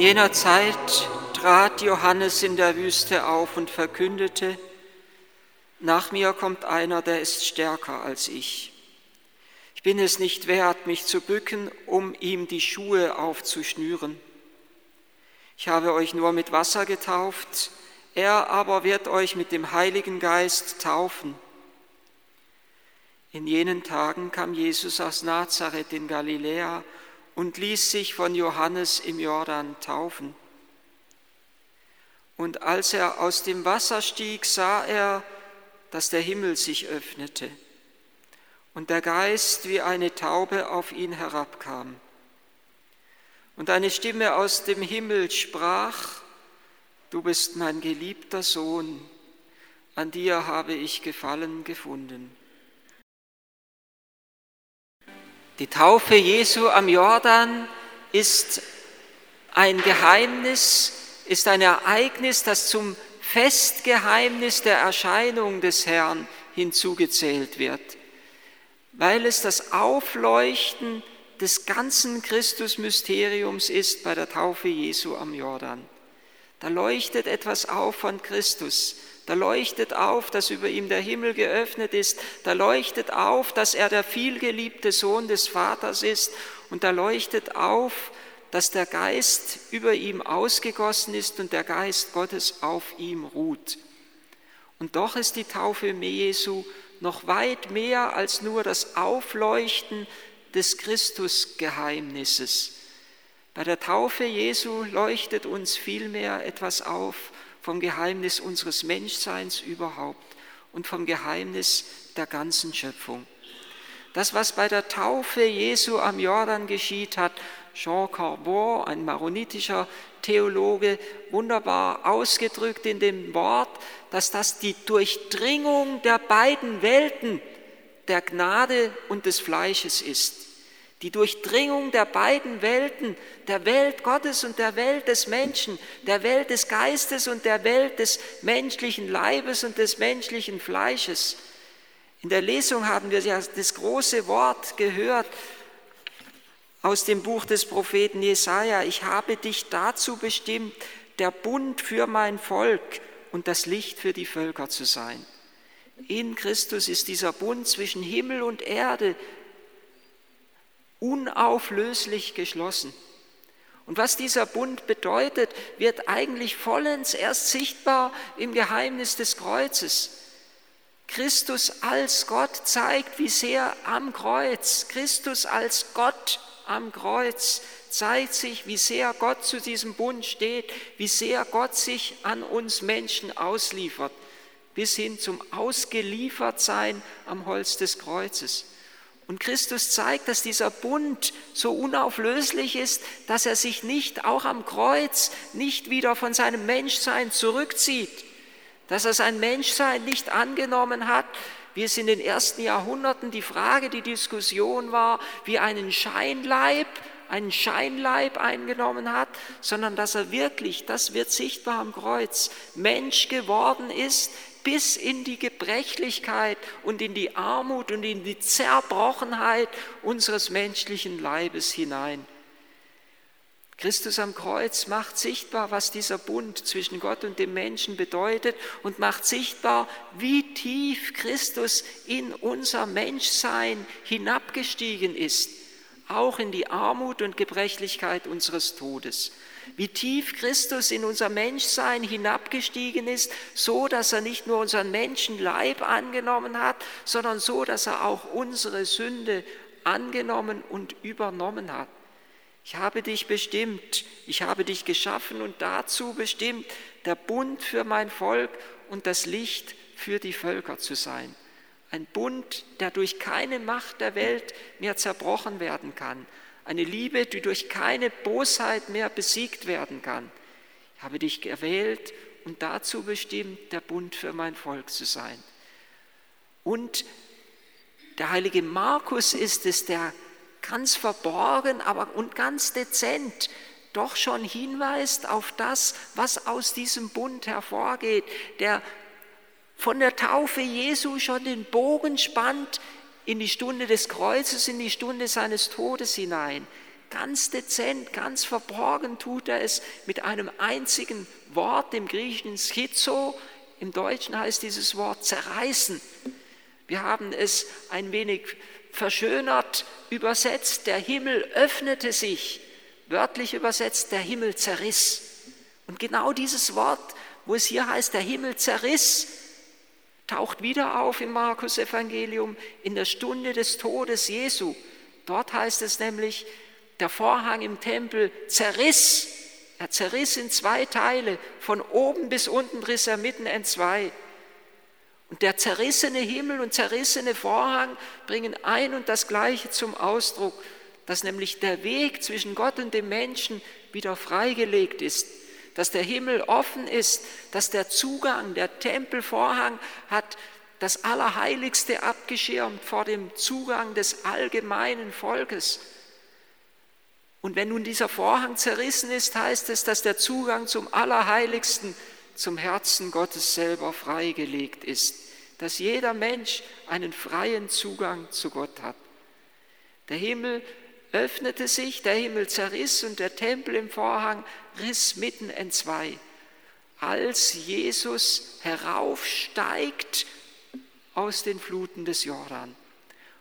In jener Zeit trat Johannes in der Wüste auf und verkündete, nach mir kommt einer, der ist stärker als ich. Ich bin es nicht wert, mich zu bücken, um ihm die Schuhe aufzuschnüren. Ich habe euch nur mit Wasser getauft, er aber wird euch mit dem Heiligen Geist taufen. In jenen Tagen kam Jesus aus Nazareth in Galiläa und ließ sich von Johannes im Jordan taufen. Und als er aus dem Wasser stieg, sah er, dass der Himmel sich öffnete und der Geist wie eine Taube auf ihn herabkam. Und eine Stimme aus dem Himmel sprach, Du bist mein geliebter Sohn, an dir habe ich Gefallen gefunden. Die Taufe Jesu am Jordan ist ein Geheimnis, ist ein Ereignis, das zum Festgeheimnis der Erscheinung des Herrn hinzugezählt wird, weil es das Aufleuchten des ganzen Christusmysteriums ist bei der Taufe Jesu am Jordan. Da leuchtet etwas auf von Christus, da leuchtet auf, dass über ihm der Himmel geöffnet ist. Da leuchtet auf, dass er der vielgeliebte Sohn des Vaters ist. Und da leuchtet auf, dass der Geist über ihm ausgegossen ist und der Geist Gottes auf ihm ruht. Und doch ist die Taufe Jesu noch weit mehr als nur das Aufleuchten des Christusgeheimnisses. Bei der Taufe Jesu leuchtet uns vielmehr etwas auf, vom Geheimnis unseres Menschseins überhaupt und vom Geheimnis der ganzen Schöpfung. Das, was bei der Taufe Jesu am Jordan geschieht, hat Jean Corbon, ein maronitischer Theologe, wunderbar ausgedrückt in dem Wort, dass das die Durchdringung der beiden Welten der Gnade und des Fleisches ist die Durchdringung der beiden Welten, der Welt Gottes und der Welt des Menschen, der Welt des Geistes und der Welt des menschlichen Leibes und des menschlichen Fleisches. In der Lesung haben wir ja das große Wort gehört aus dem Buch des Propheten Jesaja. Ich habe dich dazu bestimmt, der Bund für mein Volk und das Licht für die Völker zu sein. In Christus ist dieser Bund zwischen Himmel und Erde unauflöslich geschlossen. Und was dieser Bund bedeutet, wird eigentlich vollends erst sichtbar im Geheimnis des Kreuzes. Christus als Gott zeigt, wie sehr am Kreuz, Christus als Gott am Kreuz zeigt sich, wie sehr Gott zu diesem Bund steht, wie sehr Gott sich an uns Menschen ausliefert, bis hin zum Ausgeliefertsein am Holz des Kreuzes. Und Christus zeigt, dass dieser Bund so unauflöslich ist, dass er sich nicht auch am Kreuz nicht wieder von seinem Menschsein zurückzieht, dass er sein Menschsein nicht angenommen hat, wie es in den ersten Jahrhunderten. Die Frage, die Diskussion war, wie einen Scheinleib, einen Scheinleib eingenommen hat, sondern dass er wirklich, das wird sichtbar am Kreuz, Mensch geworden ist, bis in die Gebrechlichkeit und in die Armut und in die Zerbrochenheit unseres menschlichen Leibes hinein. Christus am Kreuz macht sichtbar, was dieser Bund zwischen Gott und dem Menschen bedeutet und macht sichtbar, wie tief Christus in unser Menschsein hinabgestiegen ist, auch in die Armut und Gebrechlichkeit unseres Todes wie tief Christus in unser Menschsein hinabgestiegen ist, so dass er nicht nur unseren Menschenleib angenommen hat, sondern so, dass er auch unsere Sünde angenommen und übernommen hat. Ich habe dich bestimmt, ich habe dich geschaffen und dazu bestimmt, der Bund für mein Volk und das Licht für die Völker zu sein. Ein Bund, der durch keine Macht der Welt mehr zerbrochen werden kann. Eine Liebe, die durch keine Bosheit mehr besiegt werden kann. Ich habe dich gewählt und dazu bestimmt, der Bund für mein Volk zu sein. Und der heilige Markus ist es, der ganz verborgen aber und ganz dezent doch schon hinweist auf das, was aus diesem Bund hervorgeht, der von der Taufe Jesu schon den Bogen spannt in die Stunde des Kreuzes, in die Stunde seines Todes hinein. ganz dezent, ganz verborgen tut er es mit einem einzigen Wort, dem griechischen Schizo. Im Deutschen heißt dieses Wort zerreißen. Wir haben es ein wenig verschönert übersetzt, der Himmel öffnete sich, wörtlich übersetzt, der Himmel zerriss. Und genau dieses Wort, wo es hier heißt, der Himmel zerriss, taucht wieder auf im Markus Evangelium in der Stunde des Todes Jesu. Dort heißt es nämlich, der Vorhang im Tempel zerriss. Er zerriss in zwei Teile, von oben bis unten riss er mitten in zwei. Und der zerrissene Himmel und zerrissene Vorhang bringen ein und das Gleiche zum Ausdruck, dass nämlich der Weg zwischen Gott und dem Menschen wieder freigelegt ist, dass der Himmel offen ist, dass der Zugang, der Tempelvorhang hat das Allerheiligste abgeschirmt vor dem Zugang des allgemeinen Volkes. Und wenn nun dieser Vorhang zerrissen ist, heißt es, dass der Zugang zum Allerheiligsten zum Herzen Gottes selber freigelegt ist, dass jeder Mensch einen freien Zugang zu Gott hat. Der Himmel öffnete sich, der Himmel zerriss und der Tempel im Vorhang riss mitten entzwei. Als Jesus heraufsteigt aus den Fluten des Jordan.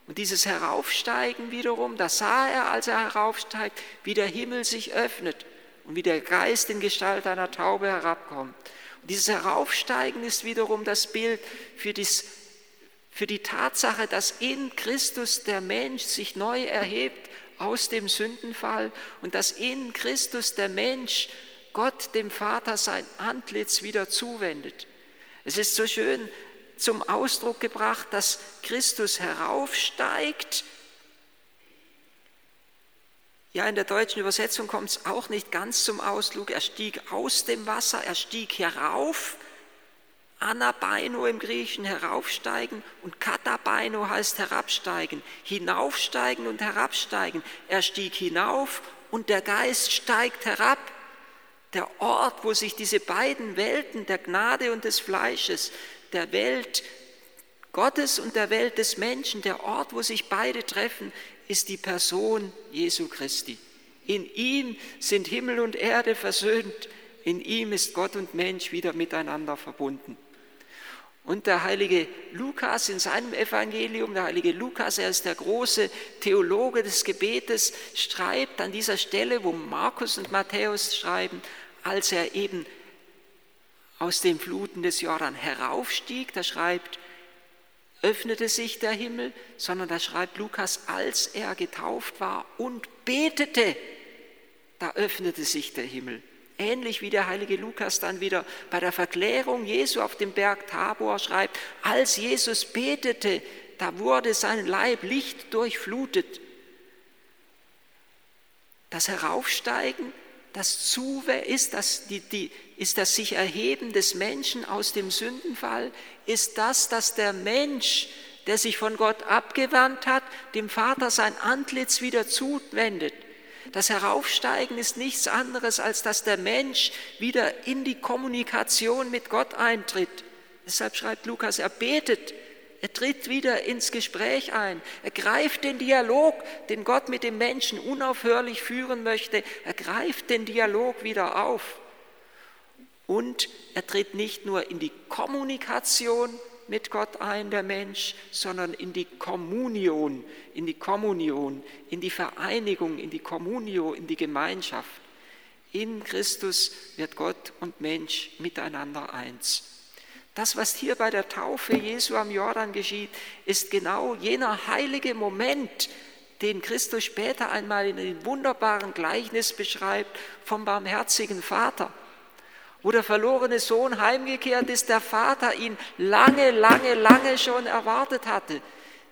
Und dieses Heraufsteigen wiederum, das sah er, als er heraufsteigt, wie der Himmel sich öffnet und wie der Geist in Gestalt einer Taube herabkommt. Und dieses Heraufsteigen ist wiederum das Bild für, dies, für die Tatsache, dass in Christus der Mensch sich neu erhebt aus dem Sündenfall und dass in Christus der Mensch Gott dem Vater sein Antlitz wieder zuwendet. Es ist so schön zum Ausdruck gebracht, dass Christus heraufsteigt ja, in der deutschen Übersetzung kommt es auch nicht ganz zum Ausdruck. Er stieg aus dem Wasser, er stieg herauf. Anabaino im Griechischen heraufsteigen und katabaino heißt herabsteigen, hinaufsteigen und herabsteigen. Er stieg hinauf und der Geist steigt herab. Der Ort, wo sich diese beiden Welten der Gnade und des Fleisches, der Welt Gottes und der Welt des Menschen, der Ort, wo sich beide treffen, ist die Person Jesu Christi. In ihm sind Himmel und Erde versöhnt. In ihm ist Gott und Mensch wieder miteinander verbunden. Und der heilige Lukas in seinem Evangelium, der heilige Lukas, er ist der große Theologe des Gebetes, schreibt an dieser Stelle, wo Markus und Matthäus schreiben, als er eben aus den Fluten des Jordan heraufstieg, da schreibt, öffnete sich der Himmel, sondern da schreibt Lukas, als er getauft war und betete, da öffnete sich der Himmel. Ähnlich wie der heilige Lukas dann wieder bei der Verklärung Jesu auf dem Berg Tabor schreibt, als Jesus betete, da wurde sein Leib Licht durchflutet. Das Heraufsteigen, das Zuwe ist das, die, die, ist das sich erheben des Menschen aus dem Sündenfall, ist das, dass der Mensch, der sich von Gott abgewandt hat, dem Vater sein Antlitz wieder zuwendet. Das Heraufsteigen ist nichts anderes, als dass der Mensch wieder in die Kommunikation mit Gott eintritt. Deshalb schreibt Lukas, er betet, er tritt wieder ins Gespräch ein, er greift den Dialog, den Gott mit dem Menschen unaufhörlich führen möchte, er greift den Dialog wieder auf. Und er tritt nicht nur in die Kommunikation mit Gott ein, der Mensch, sondern in die Kommunion, in die Kommunion, in die Vereinigung, in die Communio, in die Gemeinschaft. In Christus wird Gott und Mensch miteinander eins. Das, was hier bei der Taufe Jesu am Jordan geschieht, ist genau jener heilige Moment, den Christus später einmal in einem wunderbaren Gleichnis beschreibt vom barmherzigen Vater wo der verlorene Sohn heimgekehrt ist, der Vater ihn lange, lange, lange schon erwartet hatte.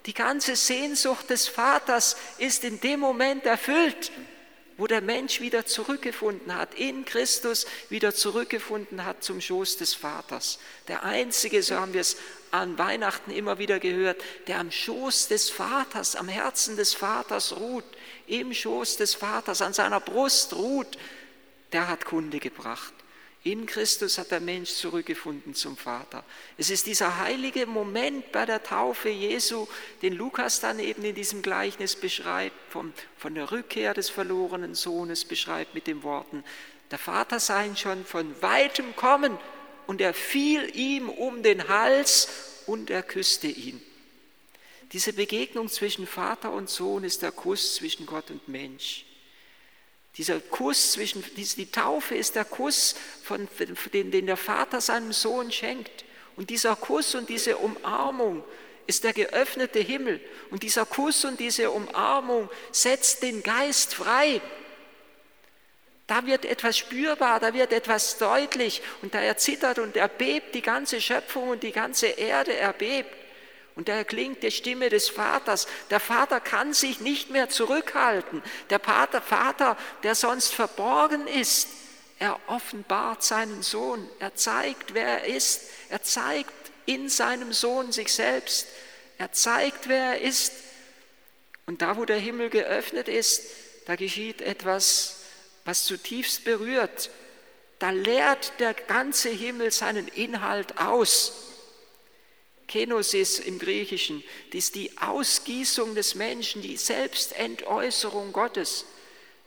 Die ganze Sehnsucht des Vaters ist in dem Moment erfüllt, wo der Mensch wieder zurückgefunden hat, in Christus wieder zurückgefunden hat zum Schoß des Vaters. Der Einzige, so haben wir es an Weihnachten immer wieder gehört, der am Schoß des Vaters, am Herzen des Vaters ruht, im Schoß des Vaters, an seiner Brust ruht, der hat Kunde gebracht. In Christus hat der Mensch zurückgefunden zum Vater. Es ist dieser heilige Moment bei der Taufe Jesu, den Lukas dann eben in diesem Gleichnis beschreibt, vom, von der Rückkehr des verlorenen Sohnes beschreibt mit den Worten, der Vater sah ihn schon von weitem kommen und er fiel ihm um den Hals und er küsste ihn. Diese Begegnung zwischen Vater und Sohn ist der Kuss zwischen Gott und Mensch. Dieser Kuss zwischen, die Taufe ist der Kuss, von, den, den der Vater seinem Sohn schenkt. Und dieser Kuss und diese Umarmung ist der geöffnete Himmel. Und dieser Kuss und diese Umarmung setzt den Geist frei. Da wird etwas spürbar, da wird etwas deutlich und da erzittert und erbebt die ganze Schöpfung und die ganze Erde erbebt. Und da erklingt die Stimme des Vaters. Der Vater kann sich nicht mehr zurückhalten. Der Vater, Vater, der sonst verborgen ist, er offenbart seinen Sohn. Er zeigt, wer er ist. Er zeigt in seinem Sohn sich selbst. Er zeigt, wer er ist. Und da, wo der Himmel geöffnet ist, da geschieht etwas, was zutiefst berührt. Da leert der ganze Himmel seinen Inhalt aus. Kenosis im Griechischen, das ist die Ausgießung des Menschen, die Selbstentäußerung Gottes.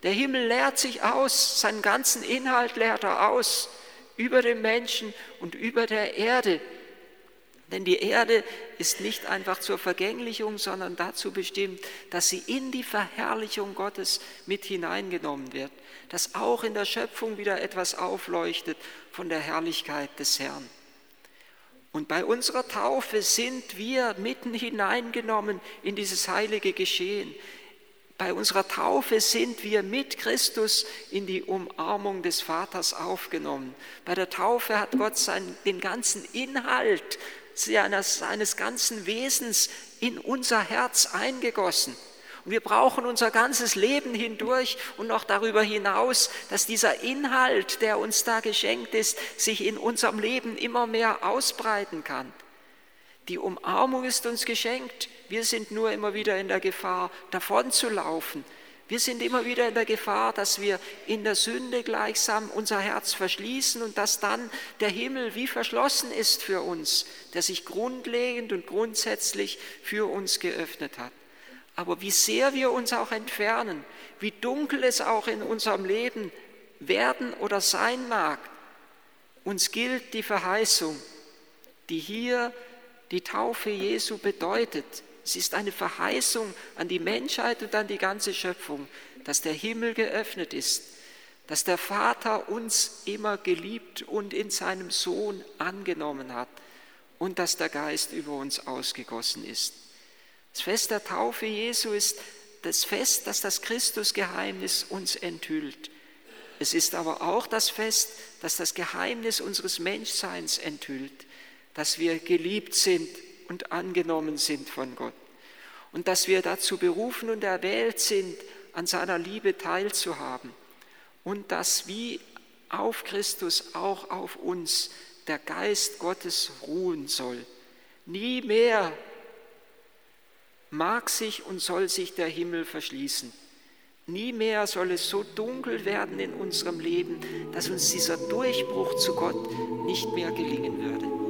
Der Himmel leert sich aus, seinen ganzen Inhalt leert er aus, über den Menschen und über der Erde. Denn die Erde ist nicht einfach zur Vergänglichung, sondern dazu bestimmt, dass sie in die Verherrlichung Gottes mit hineingenommen wird, dass auch in der Schöpfung wieder etwas aufleuchtet von der Herrlichkeit des Herrn. Und bei unserer Taufe sind wir mitten hineingenommen in dieses heilige Geschehen. Bei unserer Taufe sind wir mit Christus in die Umarmung des Vaters aufgenommen. Bei der Taufe hat Gott seinen, den ganzen Inhalt seines, seines ganzen Wesens in unser Herz eingegossen. Und wir brauchen unser ganzes Leben hindurch und noch darüber hinaus, dass dieser Inhalt, der uns da geschenkt ist, sich in unserem Leben immer mehr ausbreiten kann. Die Umarmung ist uns geschenkt. Wir sind nur immer wieder in der Gefahr, davon zu laufen. Wir sind immer wieder in der Gefahr, dass wir in der Sünde gleichsam unser Herz verschließen und dass dann der Himmel wie verschlossen ist für uns, der sich grundlegend und grundsätzlich für uns geöffnet hat. Aber wie sehr wir uns auch entfernen, wie dunkel es auch in unserem Leben werden oder sein mag, uns gilt die Verheißung, die hier die Taufe Jesu bedeutet. Es ist eine Verheißung an die Menschheit und an die ganze Schöpfung, dass der Himmel geöffnet ist, dass der Vater uns immer geliebt und in seinem Sohn angenommen hat und dass der Geist über uns ausgegossen ist. Das Fest der Taufe Jesu ist das Fest, das das Christusgeheimnis uns enthüllt. Es ist aber auch das Fest, das das Geheimnis unseres Menschseins enthüllt, dass wir geliebt sind und angenommen sind von Gott und dass wir dazu berufen und erwählt sind, an seiner Liebe teilzuhaben und dass wie auf Christus auch auf uns der Geist Gottes ruhen soll. Nie mehr mag sich und soll sich der Himmel verschließen. Nie mehr soll es so dunkel werden in unserem Leben, dass uns dieser Durchbruch zu Gott nicht mehr gelingen würde.